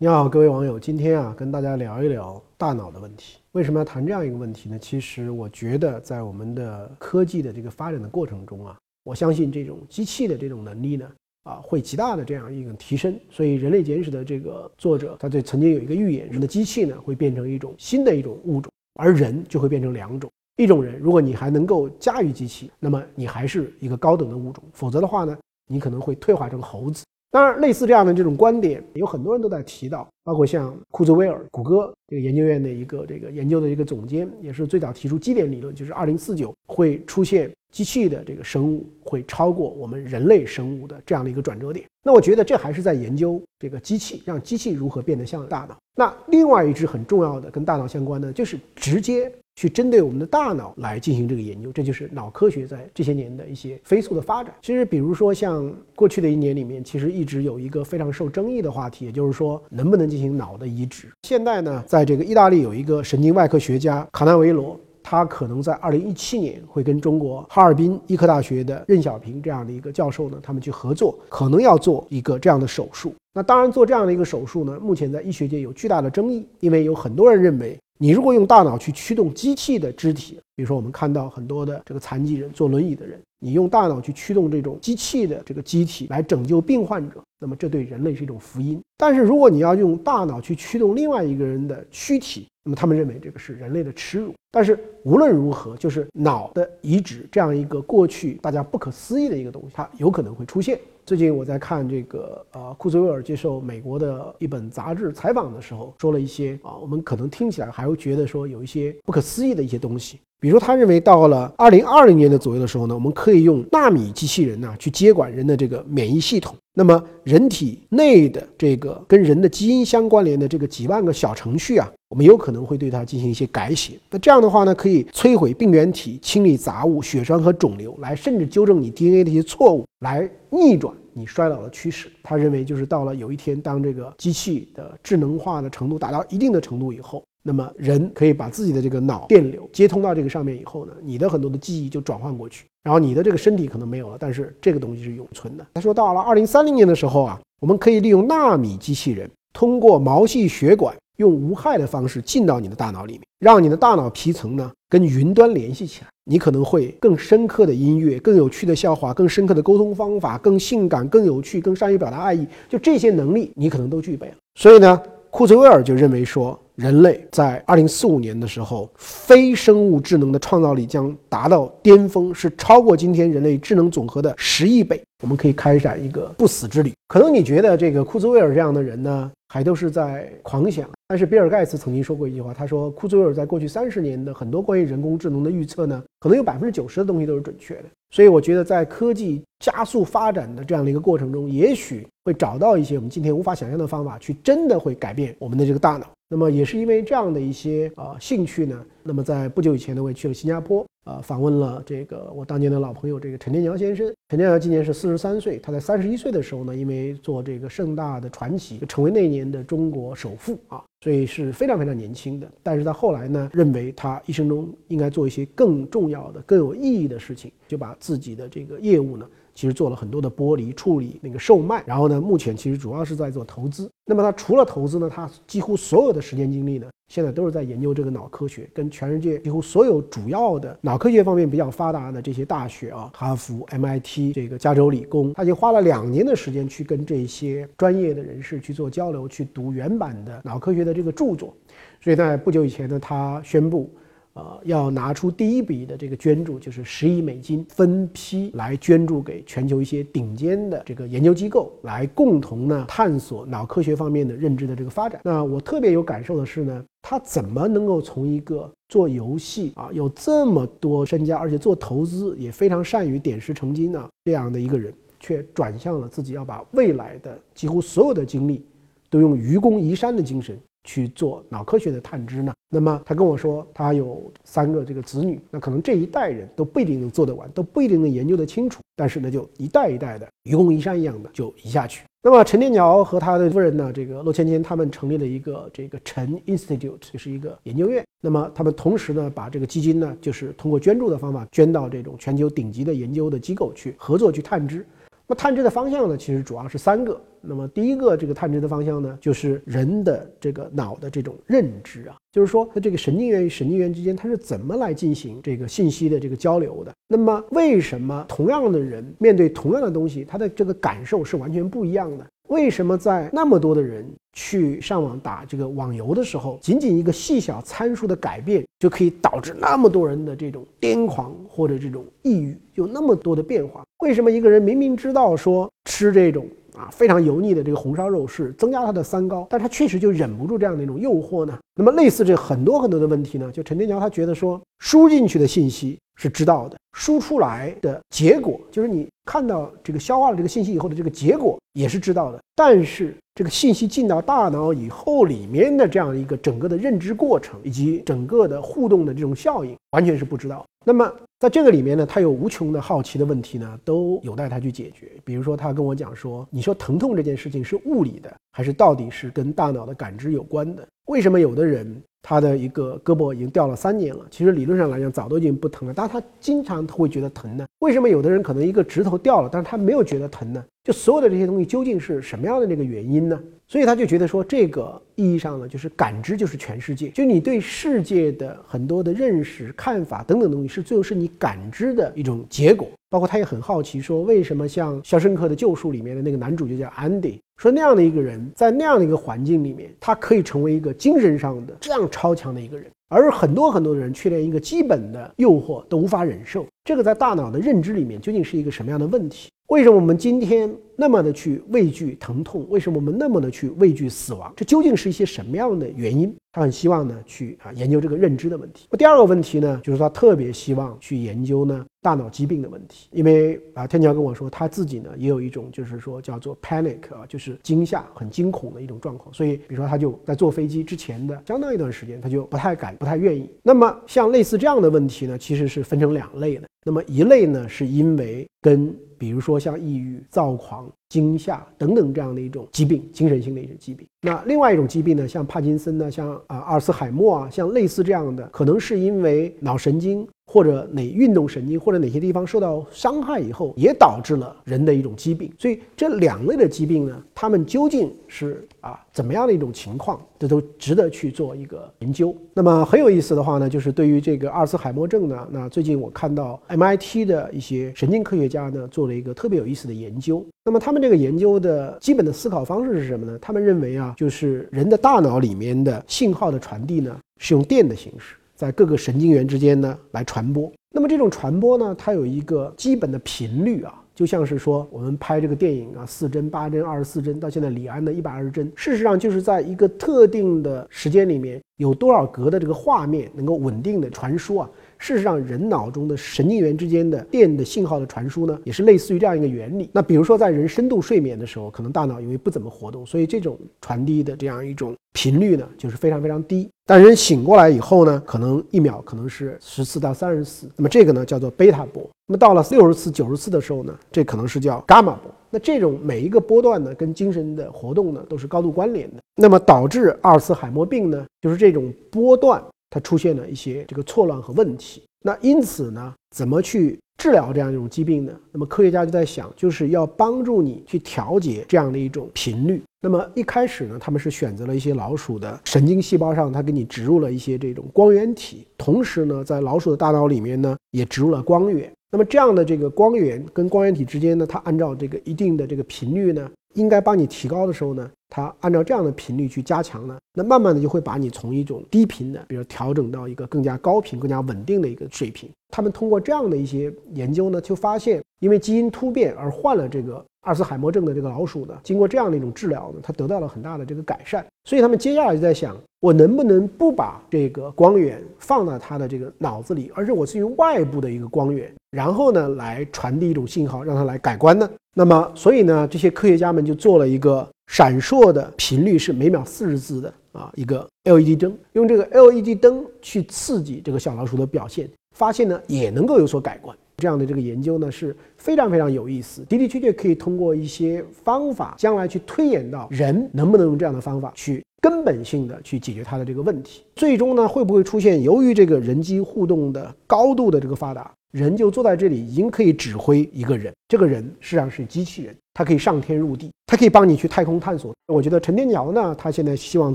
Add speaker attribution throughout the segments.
Speaker 1: 你好，各位网友，今天啊，跟大家聊一聊大脑的问题。为什么要谈这样一个问题呢？其实我觉得，在我们的科技的这个发展的过程中啊，我相信这种机器的这种能力呢，啊，会极大的这样一个提升。所以，《人类简史》的这个作者，他就曾经有一个预言：人的机器呢，会变成一种新的一种物种，而人就会变成两种。一种人，如果你还能够驾驭机器，那么你还是一个高等的物种；否则的话呢，你可能会退化成猴子。当然，类似这样的这种观点，有很多人都在提到，包括像库兹韦尔，谷歌这个研究院的一个这个研究的一个总监，也是最早提出基点理论，就是二零四九会出现机器的这个生物会超过我们人类生物的这样的一个转折点。那我觉得这还是在研究这个机器，让机器如何变得像大脑。那另外一支很重要的跟大脑相关的，就是直接。去针对我们的大脑来进行这个研究，这就是脑科学在这些年的一些飞速的发展。其实，比如说像过去的一年里面，其实一直有一个非常受争议的话题，也就是说能不能进行脑的移植。现在呢，在这个意大利有一个神经外科学家卡纳维罗，他可能在二零一七年会跟中国哈尔滨医科大学的任小平这样的一个教授呢，他们去合作，可能要做一个这样的手术。那当然，做这样的一个手术呢，目前在医学界有巨大的争议，因为有很多人认为。你如果用大脑去驱动机器的肢体，比如说我们看到很多的这个残疾人坐轮椅的人，你用大脑去驱动这种机器的这个机体来拯救病患者，那么这对人类是一种福音。但是如果你要用大脑去驱动另外一个人的躯体，那么他们认为这个是人类的耻辱。但是无论如何，就是脑的移植这样一个过去大家不可思议的一个东西，它有可能会出现。最近我在看这个呃库兹韦尔接受美国的一本杂志采访的时候，说了一些啊，我们可能听起来还会觉得说有一些不可思议的一些东西。比如他认为到了二零二零年的左右的时候呢，我们可以用纳米机器人呢去接管人的这个免疫系统。那么人体内的这个跟人的基因相关联的这个几万个小程序啊，我们有可能会对它进行一些改写。那这样的话呢，可以摧毁病原体、清理杂物、血栓和肿瘤，来甚至纠正你 DNA 的一些错误，来逆转。你衰老的趋势，他认为就是到了有一天，当这个机器的智能化的程度达到一定的程度以后，那么人可以把自己的这个脑电流接通到这个上面以后呢，你的很多的记忆就转换过去，然后你的这个身体可能没有了，但是这个东西是永存的。他说到了二零三零年的时候啊，我们可以利用纳米机器人通过毛细血管。用无害的方式进到你的大脑里面，让你的大脑皮层呢跟云端联系起来，你可能会更深刻的音乐、更有趣的笑话、更深刻的沟通方法、更性感、更有趣、更善于表达爱意，就这些能力你可能都具备了。所以呢，库兹韦尔就认为说。人类在二零四五年的时候，非生物智能的创造力将达到巅峰，是超过今天人类智能总和的十亿倍。我们可以开展一个不死之旅。可能你觉得这个库兹韦尔这样的人呢，还都是在狂想。但是比尔盖茨曾经说过一句话，他说库兹韦尔在过去三十年的很多关于人工智能的预测呢，可能有百分之九十的东西都是准确的。所以我觉得在科技加速发展的这样的一个过程中，也许会找到一些我们今天无法想象的方法，去真的会改变我们的这个大脑。那么也是因为这样的一些啊兴趣呢，那么在不久以前呢，我也去了新加坡，啊，访问了这个我当年的老朋友这个陈天桥先生。陈天桥今年是四十三岁，他在三十一岁的时候呢，因为做这个盛大的传奇，成为那年的中国首富啊，所以是非常非常年轻的。但是他后来呢，认为他一生中应该做一些更重要的、更有意义的事情，就把自己的这个业务呢。其实做了很多的剥离处理，那个售卖，然后呢，目前其实主要是在做投资。那么他除了投资呢，他几乎所有的时间精力呢，现在都是在研究这个脑科学，跟全世界几乎所有主要的脑科学方面比较发达的这些大学啊，哈佛、MIT、这个加州理工，他已经花了两年的时间去跟这些专业的人士去做交流，去读原版的脑科学的这个著作。所以在不久以前呢，他宣布。呃，要拿出第一笔的这个捐助，就是十亿美金，分批来捐助给全球一些顶尖的这个研究机构，来共同呢探索脑科学方面的认知的这个发展。那我特别有感受的是呢，他怎么能够从一个做游戏啊有这么多身家，而且做投资也非常善于点石成金呢这样的一个人，却转向了自己要把未来的几乎所有的精力，都用愚公移山的精神。去做脑科学的探知呢？那么他跟我说，他有三个这个子女，那可能这一代人都不一定能做得完，都不一定能研究得清楚。但是呢，就一代一代的愚公移山一样的就移下去。那么陈天桥和他的夫人呢，这个骆芊芊，他们成立了一个这个陈 Institute，就是一个研究院。那么他们同时呢，把这个基金呢，就是通过捐助的方法捐到这种全球顶级的研究的机构去合作去探知。那探知的方向呢，其实主要是三个。那么第一个这个探知的方向呢，就是人的这个脑的这种认知啊，就是说它这个神经元与神经元之间它是怎么来进行这个信息的这个交流的。那么为什么同样的人面对同样的东西，他的这个感受是完全不一样的？为什么在那么多的人去上网打这个网游的时候，仅仅一个细小参数的改变就可以导致那么多人的这种癫狂或者这种抑郁，有那么多的变化？为什么一个人明明知道说吃这种啊非常油腻的这个红烧肉是增加他的三高，但他确实就忍不住这样的一种诱惑呢？那么类似这很多很多的问题呢，就陈天桥他觉得说输进去的信息是知道的，输出来的结果就是你。看到这个消化了这个信息以后的这个结果也是知道的，但是这个信息进到大脑以后里面的这样一个整个的认知过程以及整个的互动的这种效应，完全是不知道。那么在这个里面呢，他有无穷的好奇的问题呢，都有待他去解决。比如说，他跟我讲说，你说疼痛这件事情是物理的，还是到底是跟大脑的感知有关的？为什么有的人？他的一个胳膊已经掉了三年了，其实理论上来讲早都已经不疼了，但是他经常会觉得疼呢？为什么有的人可能一个指头掉了，但是他没有觉得疼呢？就所有的这些东西究竟是什么样的那个原因呢？所以他就觉得说，这个意义上呢，就是感知就是全世界，就你对世界的很多的认识、看法等等东西，是最后是你感知的一种结果。包括他也很好奇，说为什么像《肖申克的救赎》里面的那个男主角叫安迪，说那样的一个人，在那样的一个环境里面，他可以成为一个精神上的这样超强的一个人，而很多很多的人却连一个基本的诱惑都无法忍受。这个在大脑的认知里面究竟是一个什么样的问题？为什么我们今天那么的去畏惧疼痛？为什么我们那么的去畏惧死亡？这究竟是一些什么样的原因？他很希望呢去啊研究这个认知的问题。第二个问题呢，就是他特别希望去研究呢大脑疾病的问题。因为啊，天桥跟我说他自己呢也有一种就是说叫做 panic 啊，就是惊吓、很惊恐的一种状况。所以，比如说他就在坐飞机之前的相当一段时间，他就不太敢、不太愿意。那么像类似这样的问题呢，其实是分成两类的。那么一类呢，是因为跟比如说像抑郁、躁狂、惊吓等等这样的一种疾病，精神性的一种疾病。那另外一种疾病呢，像帕金森呢，像啊阿尔茨海默啊，像类似这样的，可能是因为脑神经。或者哪运动神经或者哪些地方受到伤害以后，也导致了人的一种疾病。所以这两类的疾病呢，它们究竟是啊怎么样的一种情况，这都值得去做一个研究。那么很有意思的话呢，就是对于这个阿尔茨海默症呢，那最近我看到 MIT 的一些神经科学家呢做了一个特别有意思的研究。那么他们这个研究的基本的思考方式是什么呢？他们认为啊，就是人的大脑里面的信号的传递呢，是用电的形式。在各个神经元之间呢来传播，那么这种传播呢，它有一个基本的频率啊，就像是说我们拍这个电影啊，四帧、八帧、二十四帧，到现在李安的一百二十帧，事实上就是在一个特定的时间里面，有多少格的这个画面能够稳定的传输啊。事实上，人脑中的神经元之间的电的信号的传输呢，也是类似于这样一个原理。那比如说，在人深度睡眠的时候，可能大脑因为不怎么活动，所以这种传递的这样一种频率呢，就是非常非常低。但人醒过来以后呢，可能一秒可能是十次到三十次。那么这个呢，叫做贝塔波。那么到了六十次、九十次的时候呢，这可能是叫伽马波。那这种每一个波段呢，跟精神的活动呢，都是高度关联的。那么导致阿尔茨海默病呢，就是这种波段。它出现了一些这个错乱和问题，那因此呢，怎么去治疗这样一种疾病呢？那么科学家就在想，就是要帮助你去调节这样的一种频率。那么一开始呢，他们是选择了一些老鼠的神经细胞上，它给你植入了一些这种光源体，同时呢，在老鼠的大脑里面呢，也植入了光源。那么这样的这个光源跟光源体之间呢，它按照这个一定的这个频率呢，应该帮你提高的时候呢。它按照这样的频率去加强呢，那慢慢的就会把你从一种低频的，比如调整到一个更加高频、更加稳定的一个水平。他们通过这样的一些研究呢，就发现，因为基因突变而患了这个阿尔茨海默症的这个老鼠呢，经过这样的一种治疗呢，它得到了很大的这个改善。所以他们接下来就在想，我能不能不把这个光源放到它的这个脑子里，而是我是用外部的一个光源，然后呢来传递一种信号，让它来改观呢？那么，所以呢，这些科学家们就做了一个。闪烁的频率是每秒四十次的啊，一个 LED 灯，用这个 LED 灯去刺激这个小老鼠的表现，发现呢也能够有所改观。这样的这个研究呢是非常非常有意思，的的确确可以通过一些方法，将来去推演到人能不能用这样的方法去根本性的去解决它的这个问题。最终呢会不会出现由于这个人机互动的高度的这个发达，人就坐在这里，已经可以指挥一个人。这个人实际上是机器人，它可以上天入地，它可以帮你去太空探索。我觉得陈天桥呢，他现在希望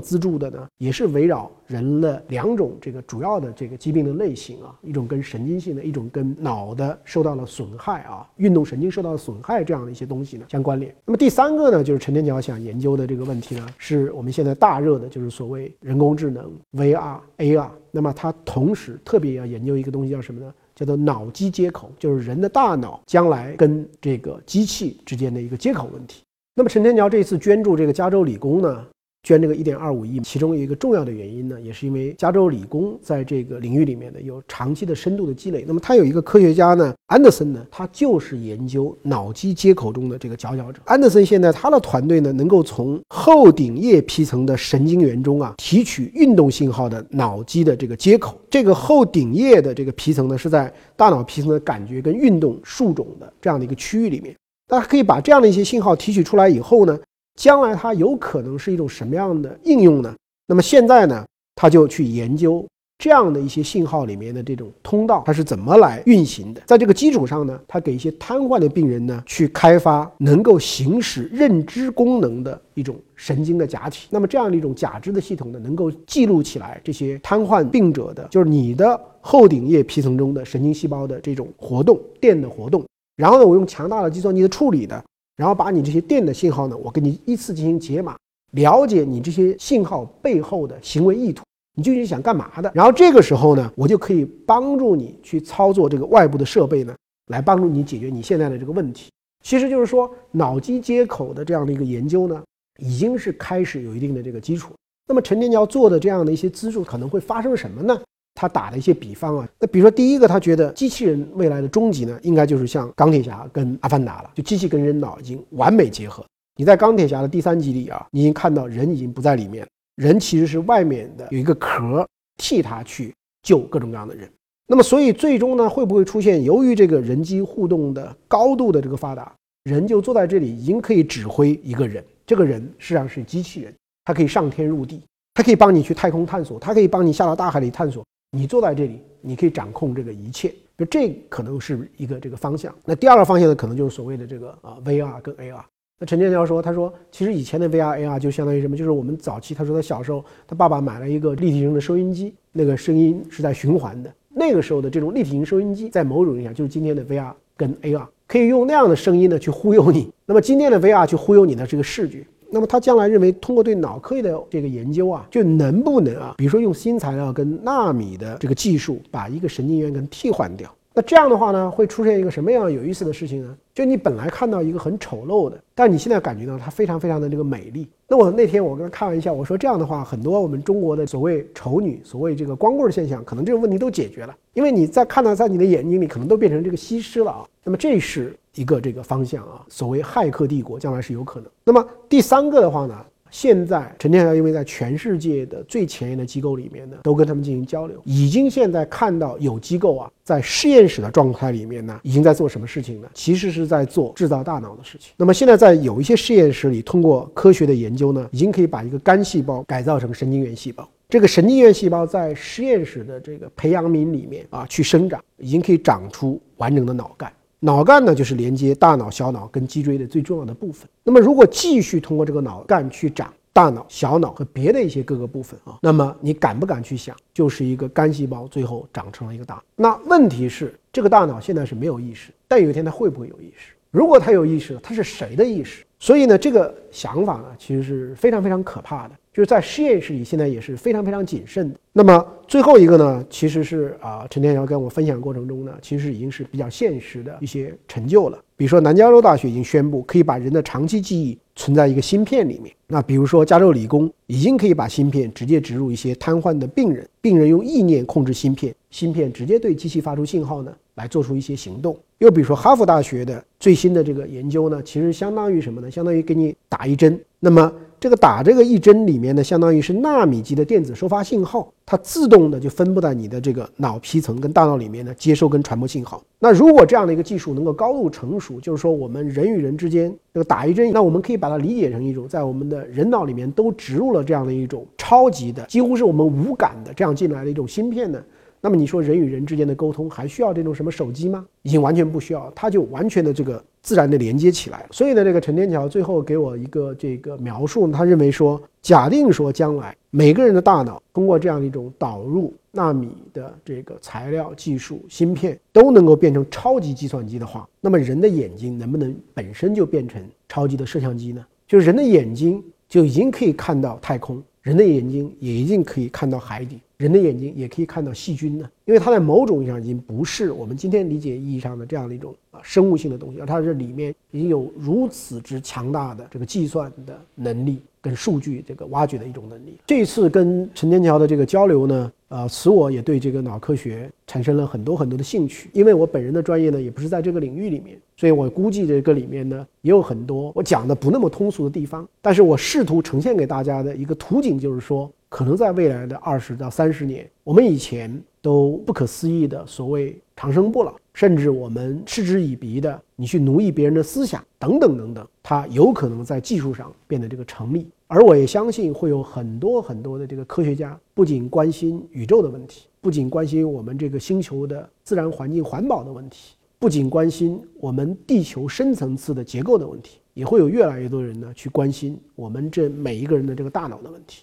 Speaker 1: 资助的呢，也是围绕人的两种这个主要的这个疾病的类型啊，一种跟神经性的，一种跟脑的受到了损害啊，运动神经受到了损害这样的一些东西呢相关联。那么第三个呢，就是陈天桥想研究的这个问题呢，是我们现在大热的，就是所谓人工智能 VR、AR。那么他同时特别要研究一个东西，叫什么呢？叫做脑机接口，就是人的大脑将来跟这个机器之间的一个接口问题。那么陈天桥这次捐助这个加州理工呢？捐这个一点二五亿，其中有一个重要的原因呢，也是因为加州理工在这个领域里面呢有长期的深度的积累。那么他有一个科学家呢，安德森呢，他就是研究脑机接口中的这个佼佼者。安德森现在他的团队呢，能够从后顶叶皮层的神经元中啊提取运动信号的脑机的这个接口。这个后顶叶的这个皮层呢，是在大脑皮层的感觉跟运动树种的这样的一个区域里面。大家可以把这样的一些信号提取出来以后呢。将来它有可能是一种什么样的应用呢？那么现在呢，他就去研究这样的一些信号里面的这种通道，它是怎么来运行的。在这个基础上呢，他给一些瘫痪的病人呢，去开发能够行使认知功能的一种神经的假体。那么这样的一种假肢的系统呢，能够记录起来这些瘫痪病者的，就是你的后顶叶皮层中的神经细胞的这种活动、电的活动。然后呢，我用强大的计算机的处理的。然后把你这些电的信号呢，我给你依次进行解码，了解你这些信号背后的行为意图，你究竟想干嘛的？然后这个时候呢，我就可以帮助你去操作这个外部的设备呢，来帮助你解决你现在的这个问题。其实就是说，脑机接口的这样的一个研究呢，已经是开始有一定的这个基础。那么陈天桥做的这样的一些资助，可能会发生什么呢？他打了一些比方啊，那比如说第一个，他觉得机器人未来的终极呢，应该就是像钢铁侠跟阿凡达了，就机器跟人脑已经完美结合。你在钢铁侠的第三集里啊，你已经看到人已经不在里面，人其实是外面的有一个壳替他去救各种各样的人。那么所以最终呢，会不会出现由于这个人机互动的高度的这个发达，人就坐在这里已经可以指挥一个人，这个人实际上是机器人，他可以上天入地，他可以帮你去太空探索，他可以帮你下到大海里探索。你坐在这里，你可以掌控这个一切，就这可能是一个这个方向。那第二个方向呢，可能就是所谓的这个啊 VR 跟 AR。那陈建桥说，他说其实以前的 VR AR 就相当于什么？就是我们早期他说他小时候，他爸爸买了一个立体声的收音机，那个声音是在循环的。那个时候的这种立体声收音机，在某种意义上就是今天的 VR 跟 AR，可以用那样的声音呢去忽悠你。那么今天的 VR 去忽悠你的这个视觉。那么他将来认为，通过对脑科学的这个研究啊，就能不能啊，比如说用新材料跟纳米的这个技术，把一个神经元给替换掉。那这样的话呢，会出现一个什么样有意思的事情呢？就你本来看到一个很丑陋的，但你现在感觉到它非常非常的这个美丽。那我那天我跟他开玩笑，我说这样的话，很多我们中国的所谓丑女、所谓这个光棍现象，可能这种问题都解决了，因为你在看到在你的眼睛里，可能都变成这个西施了啊。那么这是一个这个方向啊，所谓骇客帝国将来是有可能。那么第三个的话呢？现在陈天桥因为在全世界的最前沿的机构里面呢，都跟他们进行交流，已经现在看到有机构啊，在实验室的状态里面呢，已经在做什么事情呢？其实是在做制造大脑的事情。那么现在在有一些实验室里，通过科学的研究呢，已经可以把一个肝细胞改造成神经元细胞。这个神经元细胞在实验室的这个培养皿里面啊去生长，已经可以长出完整的脑干。脑干呢，就是连接大脑、小脑跟脊椎的最重要的部分。那么，如果继续通过这个脑干去长大脑、小脑和别的一些各个部分啊，那么你敢不敢去想，就是一个干细胞最后长成了一个大脑？那问题是，这个大脑现在是没有意识，但有一天它会不会有意识？如果它有意识，它是谁的意识？所以呢，这个想法呢，其实是非常非常可怕的。就是在实验室里，现在也是非常非常谨慎的。那么最后一个呢，其实是啊，陈天瑶跟我分享过程中呢，其实已经是比较现实的一些成就了。比如说，南加州大学已经宣布可以把人的长期记忆存在一个芯片里面。那比如说，加州理工已经可以把芯片直接植入一些瘫痪的病人，病人用意念控制芯片，芯片直接对机器发出信号呢，来做出一些行动。又比如说，哈佛大学的最新的这个研究呢，其实相当于什么呢？相当于给你打一针，那么。这个打这个一针里面呢，相当于是纳米级的电子收发信号，它自动的就分布在你的这个脑皮层跟大脑里面呢，接收跟传播信号。那如果这样的一个技术能够高度成熟，就是说我们人与人之间这个打一针，那我们可以把它理解成一种在我们的人脑里面都植入了这样的一种超级的，几乎是我们无感的这样进来的一种芯片呢。那么你说人与人之间的沟通还需要这种什么手机吗？已经完全不需要，它就完全的这个自然的连接起来。所以呢，这个陈天桥最后给我一个这个描述，他认为说，假定说将来每个人的大脑通过这样一种导入纳米的这个材料技术芯片都能够变成超级计算机的话，那么人的眼睛能不能本身就变成超级的摄像机呢？就是人的眼睛就已经可以看到太空。人的眼睛也一定可以看到海底，人的眼睛也可以看到细菌呢，因为它在某种意义上已经不是我们今天理解意义上的这样的一种啊生物性的东西，而它这里面已经有如此之强大的这个计算的能力。跟数据这个挖掘的一种能力。这次跟陈天桥的这个交流呢，呃，使我也对这个脑科学产生了很多很多的兴趣。因为我本人的专业呢，也不是在这个领域里面，所以我估计这个里面呢，也有很多我讲的不那么通俗的地方。但是我试图呈现给大家的一个图景，就是说，可能在未来的二十到三十年，我们以前都不可思议的所谓长生不老。甚至我们嗤之以鼻的，你去奴役别人的思想等等等等，它有可能在技术上变得这个成立。而我也相信会有很多很多的这个科学家，不仅关心宇宙的问题，不仅关心我们这个星球的自然环境环保的问题，不仅关心我们地球深层次的结构的问题，也会有越来越多人呢去关心我们这每一个人的这个大脑的问题。